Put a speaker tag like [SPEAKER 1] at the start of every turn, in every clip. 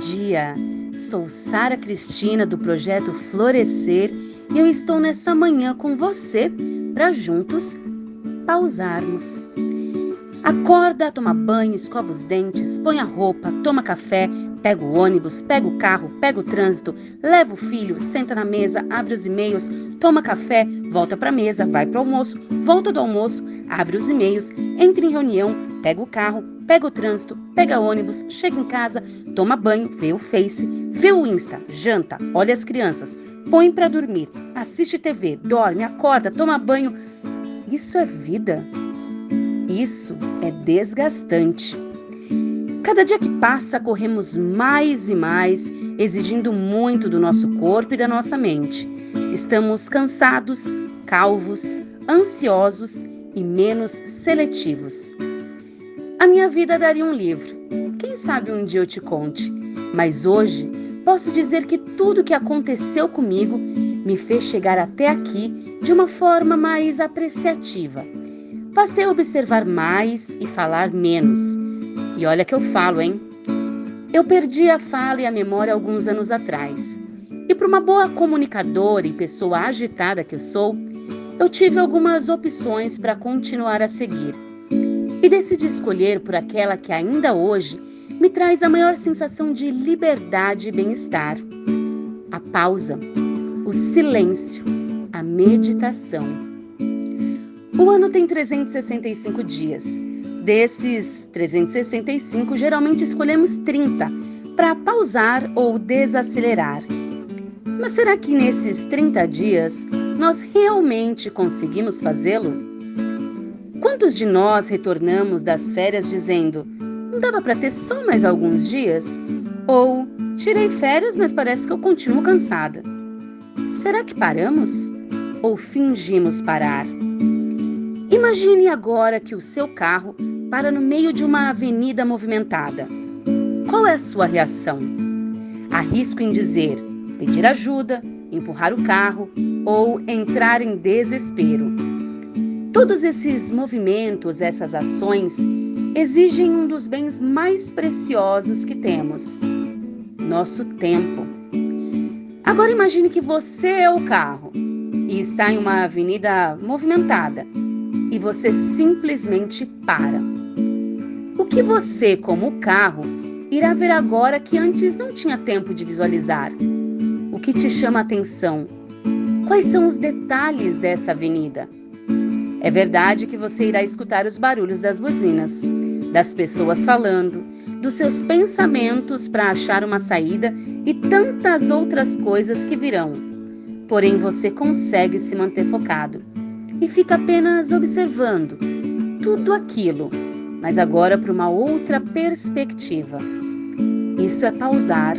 [SPEAKER 1] dia! Sou Sara Cristina do projeto Florescer e eu estou nessa manhã com você para juntos pausarmos. Acorda, toma banho, escova os dentes, põe a roupa, toma café, pega o ônibus, pega o carro, pega o trânsito, leva o filho, senta na mesa, abre os e-mails, toma café, volta para a mesa, vai para o almoço, volta do almoço, abre os e-mails, entra em reunião, pega o carro, pega o trânsito, pega ônibus, chega em casa, toma banho, vê o Face, vê o Insta, janta, olha as crianças, põe para dormir, assiste TV, dorme, acorda, toma banho. Isso é vida. Isso é desgastante. Cada dia que passa, corremos mais e mais, exigindo muito do nosso corpo e da nossa mente. Estamos cansados, calvos, ansiosos e menos seletivos. A minha vida daria um livro. Quem sabe um dia eu te conte. Mas hoje posso dizer que tudo que aconteceu comigo me fez chegar até aqui de uma forma mais apreciativa Passei a observar mais e falar menos. E olha que eu falo, hein? Eu perdi a fala e a memória alguns anos atrás. E para uma boa comunicadora e pessoa agitada que eu sou, eu tive algumas opções para continuar a seguir. E decidi escolher por aquela que ainda hoje me traz a maior sensação de liberdade e bem-estar: a pausa, o silêncio, a meditação. O ano tem 365 dias. Desses 365, geralmente escolhemos 30 para pausar ou desacelerar. Mas será que nesses 30 dias nós realmente conseguimos fazê-lo? Quantos de nós retornamos das férias dizendo: não dava para ter só mais alguns dias? Ou tirei férias, mas parece que eu continuo cansada. Será que paramos? Ou fingimos parar? Imagine agora que o seu carro para no meio de uma avenida movimentada. Qual é a sua reação? Arrisco em dizer pedir ajuda, empurrar o carro ou entrar em desespero. Todos esses movimentos, essas ações, exigem um dos bens mais preciosos que temos: nosso tempo. Agora imagine que você é o carro e está em uma avenida movimentada e você simplesmente para. O que você, como carro, irá ver agora que antes não tinha tempo de visualizar? O que te chama a atenção? Quais são os detalhes dessa avenida? É verdade que você irá escutar os barulhos das buzinas, das pessoas falando, dos seus pensamentos para achar uma saída e tantas outras coisas que virão. Porém, você consegue se manter focado e fica apenas observando tudo aquilo, mas agora para uma outra perspectiva. Isso é pausar,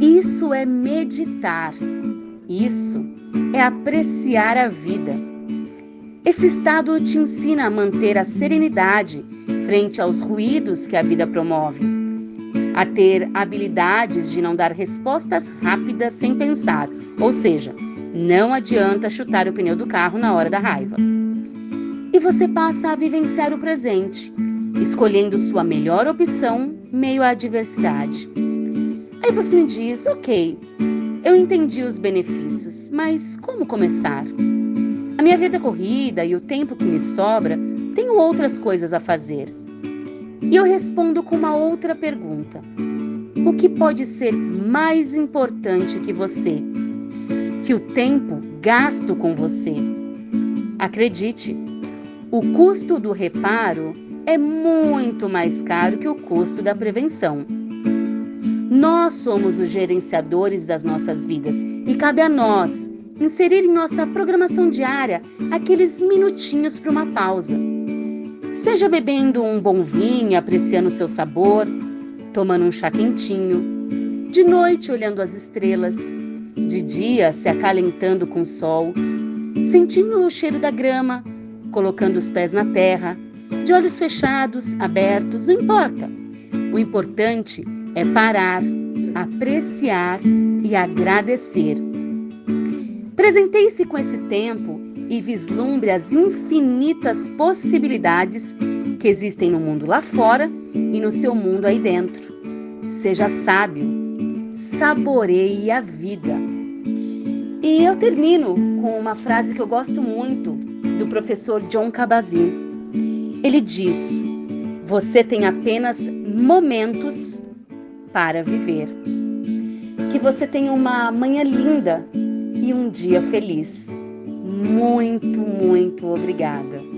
[SPEAKER 1] isso é meditar, isso é apreciar a vida. Esse estado te ensina a manter a serenidade frente aos ruídos que a vida promove, a ter habilidades de não dar respostas rápidas sem pensar, ou seja, não adianta chutar o pneu do carro na hora da raiva. E você passa a vivenciar o presente, escolhendo sua melhor opção meio à adversidade. Aí você me diz: ok, eu entendi os benefícios, mas como começar? Minha vida é corrida e o tempo que me sobra, tenho outras coisas a fazer. E eu respondo com uma outra pergunta: O que pode ser mais importante que você? que o tempo gasto com você. Acredite, o custo do reparo é muito mais caro que o custo da prevenção. Nós somos os gerenciadores das nossas vidas e cabe a nós inserir em nossa programação diária aqueles minutinhos para uma pausa. Seja bebendo um bom vinho, apreciando o seu sabor, tomando um chá quentinho, de noite olhando as estrelas, de dia se acalentando com o sol, sentindo o cheiro da grama, colocando os pés na terra, de olhos fechados, abertos, não importa. O importante é parar, apreciar e agradecer. Presenteie-se com esse tempo e vislumbre as infinitas possibilidades que existem no mundo lá fora e no seu mundo aí dentro. seja sábio, saboreie a vida. E eu termino com uma frase que eu gosto muito do professor John Cabazin. Ele diz: Você tem apenas momentos para viver. Que você tenha uma manhã linda e um dia feliz. Muito, muito obrigada.